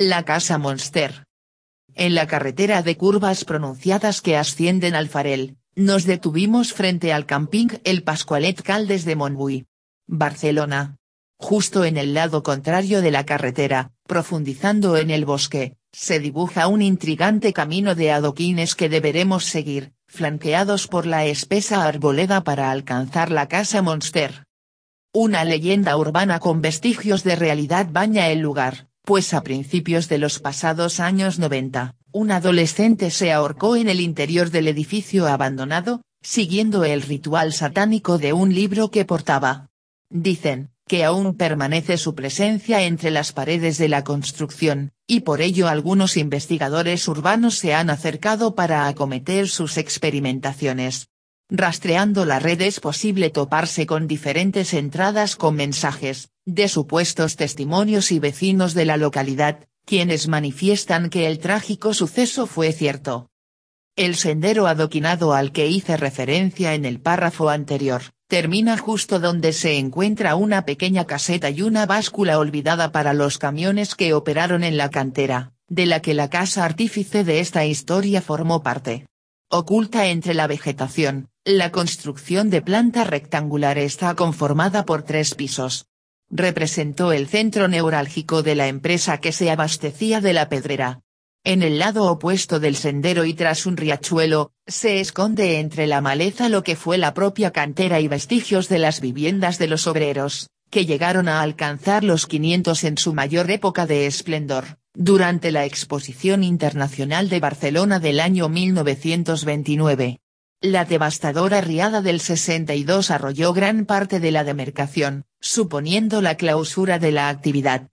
La Casa Monster. En la carretera de curvas pronunciadas que ascienden al Farel, nos detuvimos frente al camping El Pascualet Caldes de Montbui. Barcelona. Justo en el lado contrario de la carretera, profundizando en el bosque, se dibuja un intrigante camino de adoquines que deberemos seguir, flanqueados por la espesa arboleda para alcanzar la casa Monster. Una leyenda urbana con vestigios de realidad baña el lugar, pues a principios de los pasados años 90, un adolescente se ahorcó en el interior del edificio abandonado, siguiendo el ritual satánico de un libro que portaba. Dicen, que aún permanece su presencia entre las paredes de la construcción, y por ello algunos investigadores urbanos se han acercado para acometer sus experimentaciones. Rastreando la red es posible toparse con diferentes entradas con mensajes, de supuestos testimonios y vecinos de la localidad, quienes manifiestan que el trágico suceso fue cierto. El sendero adoquinado al que hice referencia en el párrafo anterior, termina justo donde se encuentra una pequeña caseta y una báscula olvidada para los camiones que operaron en la cantera, de la que la casa artífice de esta historia formó parte. Oculta entre la vegetación, la construcción de planta rectangular está conformada por tres pisos, representó el centro neurálgico de la empresa que se abastecía de la pedrera. En el lado opuesto del sendero y tras un riachuelo, se esconde entre la maleza lo que fue la propia cantera y vestigios de las viviendas de los obreros, que llegaron a alcanzar los 500 en su mayor época de esplendor, durante la Exposición Internacional de Barcelona del año 1929. La devastadora riada del 62 arrolló gran parte de la demarcación, suponiendo la clausura de la actividad.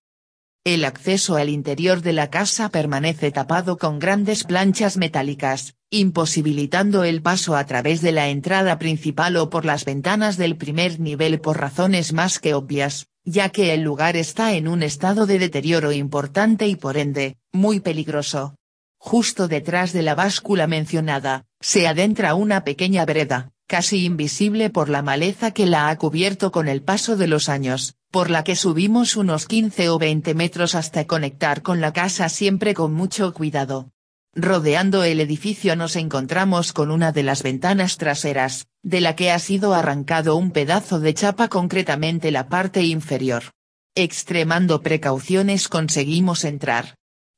El acceso al interior de la casa permanece tapado con grandes planchas metálicas, imposibilitando el paso a través de la entrada principal o por las ventanas del primer nivel por razones más que obvias, ya que el lugar está en un estado de deterioro importante y por ende, muy peligroso. Justo detrás de la báscula mencionada, se adentra una pequeña vereda, casi invisible por la maleza que la ha cubierto con el paso de los años, por la que subimos unos 15 o 20 metros hasta conectar con la casa siempre con mucho cuidado. Rodeando el edificio nos encontramos con una de las ventanas traseras, de la que ha sido arrancado un pedazo de chapa concretamente la parte inferior. Extremando precauciones conseguimos entrar,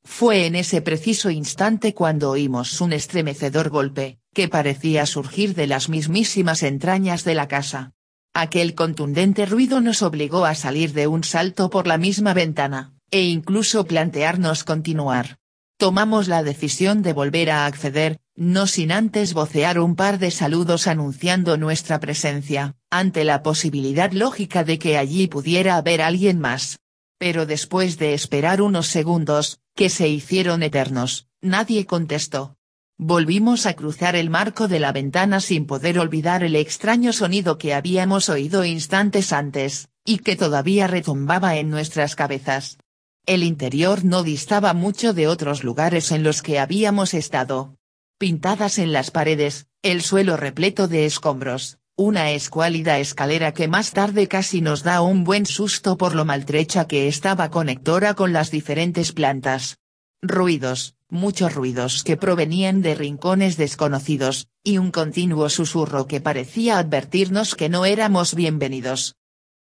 fue en ese preciso instante cuando oímos un estremecedor golpe, que parecía surgir de las mismísimas entrañas de la casa. Aquel contundente ruido nos obligó a salir de un salto por la misma ventana, e incluso plantearnos continuar. Tomamos la decisión de volver a acceder, no sin antes vocear un par de saludos anunciando nuestra presencia, ante la posibilidad lógica de que allí pudiera haber alguien más. Pero después de esperar unos segundos, que se hicieron eternos, nadie contestó. Volvimos a cruzar el marco de la ventana sin poder olvidar el extraño sonido que habíamos oído instantes antes, y que todavía retumbaba en nuestras cabezas. El interior no distaba mucho de otros lugares en los que habíamos estado. Pintadas en las paredes, el suelo repleto de escombros, una escuálida escalera que más tarde casi nos da un buen susto por lo maltrecha que estaba conectora con las diferentes plantas. Ruidos, muchos ruidos que provenían de rincones desconocidos, y un continuo susurro que parecía advertirnos que no éramos bienvenidos.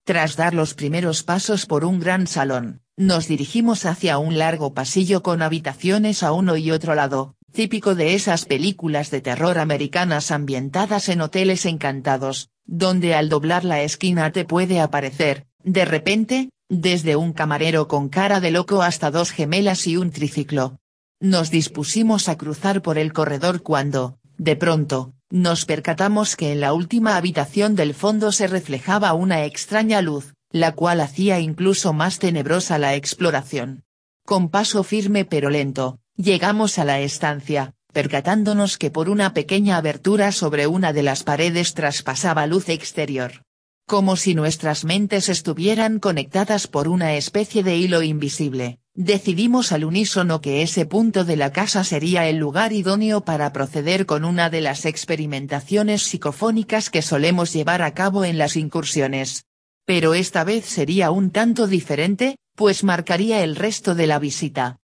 Tras dar los primeros pasos por un gran salón, nos dirigimos hacia un largo pasillo con habitaciones a uno y otro lado, típico de esas películas de terror americanas ambientadas en hoteles encantados, donde al doblar la esquina te puede aparecer, de repente, desde un camarero con cara de loco hasta dos gemelas y un triciclo. Nos dispusimos a cruzar por el corredor cuando, de pronto, nos percatamos que en la última habitación del fondo se reflejaba una extraña luz, la cual hacía incluso más tenebrosa la exploración. Con paso firme pero lento, Llegamos a la estancia, percatándonos que por una pequeña abertura sobre una de las paredes traspasaba luz exterior. Como si nuestras mentes estuvieran conectadas por una especie de hilo invisible, decidimos al unísono que ese punto de la casa sería el lugar idóneo para proceder con una de las experimentaciones psicofónicas que solemos llevar a cabo en las incursiones. Pero esta vez sería un tanto diferente, pues marcaría el resto de la visita.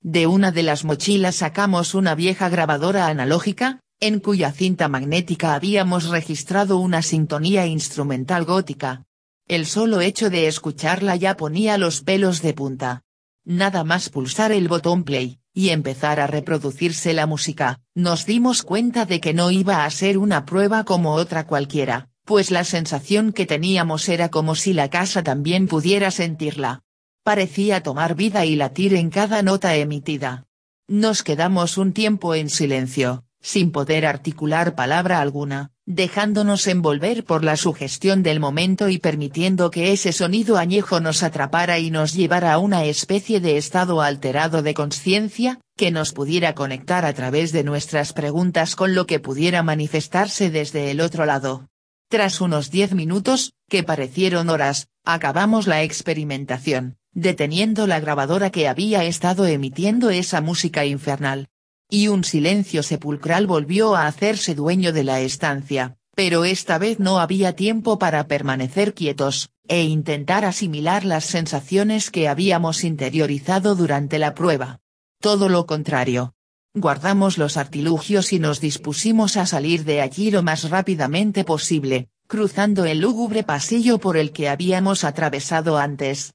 De una de las mochilas sacamos una vieja grabadora analógica, en cuya cinta magnética habíamos registrado una sintonía instrumental gótica. El solo hecho de escucharla ya ponía los pelos de punta. Nada más pulsar el botón play, y empezar a reproducirse la música, nos dimos cuenta de que no iba a ser una prueba como otra cualquiera, pues la sensación que teníamos era como si la casa también pudiera sentirla. Parecía tomar vida y latir en cada nota emitida. Nos quedamos un tiempo en silencio, sin poder articular palabra alguna, dejándonos envolver por la sugestión del momento y permitiendo que ese sonido añejo nos atrapara y nos llevara a una especie de estado alterado de conciencia, que nos pudiera conectar a través de nuestras preguntas con lo que pudiera manifestarse desde el otro lado. Tras unos diez minutos, que parecieron horas, acabamos la experimentación, deteniendo la grabadora que había estado emitiendo esa música infernal, y un silencio sepulcral volvió a hacerse dueño de la estancia, pero esta vez no había tiempo para permanecer quietos, e intentar asimilar las sensaciones que habíamos interiorizado durante la prueba. Todo lo contrario. Guardamos los artilugios y nos dispusimos a salir de allí lo más rápidamente posible, cruzando el lúgubre pasillo por el que habíamos atravesado antes,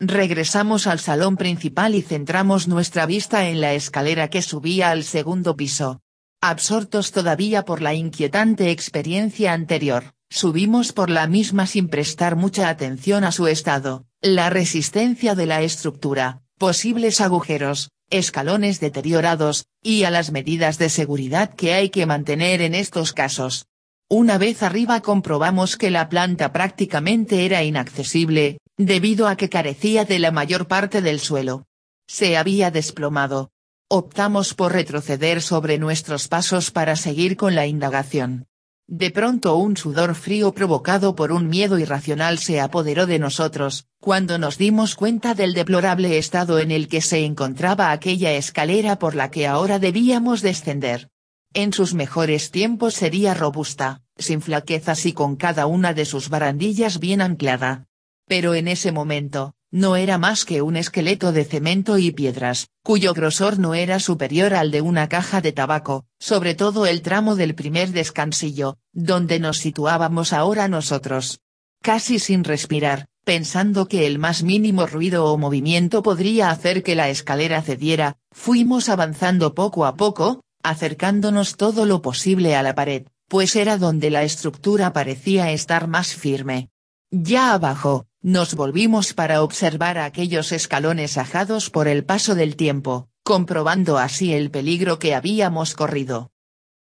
Regresamos al salón principal y centramos nuestra vista en la escalera que subía al segundo piso. Absortos todavía por la inquietante experiencia anterior, subimos por la misma sin prestar mucha atención a su estado, la resistencia de la estructura, posibles agujeros, escalones deteriorados, y a las medidas de seguridad que hay que mantener en estos casos. Una vez arriba comprobamos que la planta prácticamente era inaccesible, debido a que carecía de la mayor parte del suelo. Se había desplomado. Optamos por retroceder sobre nuestros pasos para seguir con la indagación. De pronto un sudor frío provocado por un miedo irracional se apoderó de nosotros, cuando nos dimos cuenta del deplorable estado en el que se encontraba aquella escalera por la que ahora debíamos descender. En sus mejores tiempos sería robusta, sin flaquezas y con cada una de sus barandillas bien anclada. Pero en ese momento, no era más que un esqueleto de cemento y piedras, cuyo grosor no era superior al de una caja de tabaco, sobre todo el tramo del primer descansillo, donde nos situábamos ahora nosotros. Casi sin respirar, pensando que el más mínimo ruido o movimiento podría hacer que la escalera cediera, fuimos avanzando poco a poco, acercándonos todo lo posible a la pared, pues era donde la estructura parecía estar más firme. Ya abajo, nos volvimos para observar aquellos escalones ajados por el paso del tiempo, comprobando así el peligro que habíamos corrido.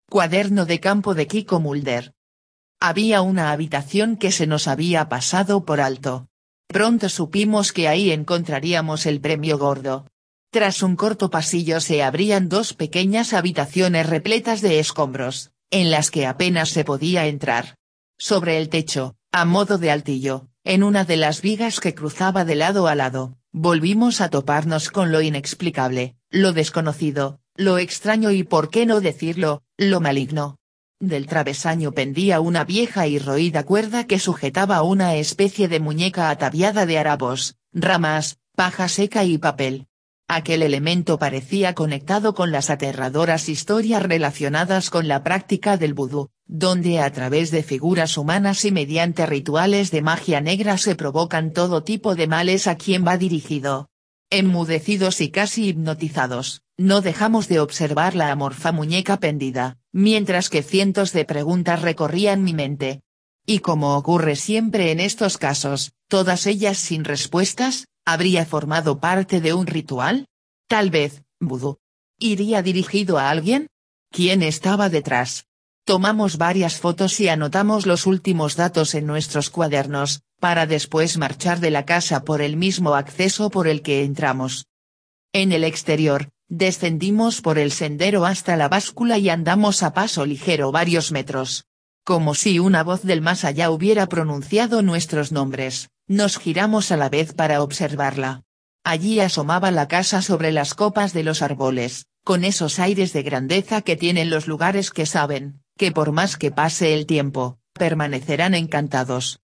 Cuaderno de campo de Kiko Mulder. Había una habitación que se nos había pasado por alto. Pronto supimos que ahí encontraríamos el premio gordo. Tras un corto pasillo se abrían dos pequeñas habitaciones repletas de escombros, en las que apenas se podía entrar. Sobre el techo, a modo de altillo, en una de las vigas que cruzaba de lado a lado, volvimos a toparnos con lo inexplicable, lo desconocido, lo extraño y por qué no decirlo, lo maligno. Del travesaño pendía una vieja y roída cuerda que sujetaba una especie de muñeca ataviada de harapos, ramas, paja seca y papel. Aquel elemento parecía conectado con las aterradoras historias relacionadas con la práctica del vudú, donde a través de figuras humanas y mediante rituales de magia negra se provocan todo tipo de males a quien va dirigido. Enmudecidos y casi hipnotizados, no dejamos de observar la amorfa muñeca pendida, mientras que cientos de preguntas recorrían mi mente. Y como ocurre siempre en estos casos, todas ellas sin respuestas, ¿Habría formado parte de un ritual? Tal vez, vudú. ¿Iría dirigido a alguien? ¿Quién estaba detrás? Tomamos varias fotos y anotamos los últimos datos en nuestros cuadernos, para después marchar de la casa por el mismo acceso por el que entramos. En el exterior, descendimos por el sendero hasta la báscula y andamos a paso ligero varios metros. Como si una voz del más allá hubiera pronunciado nuestros nombres. Nos giramos a la vez para observarla. Allí asomaba la casa sobre las copas de los árboles, con esos aires de grandeza que tienen los lugares que saben, que por más que pase el tiempo, permanecerán encantados.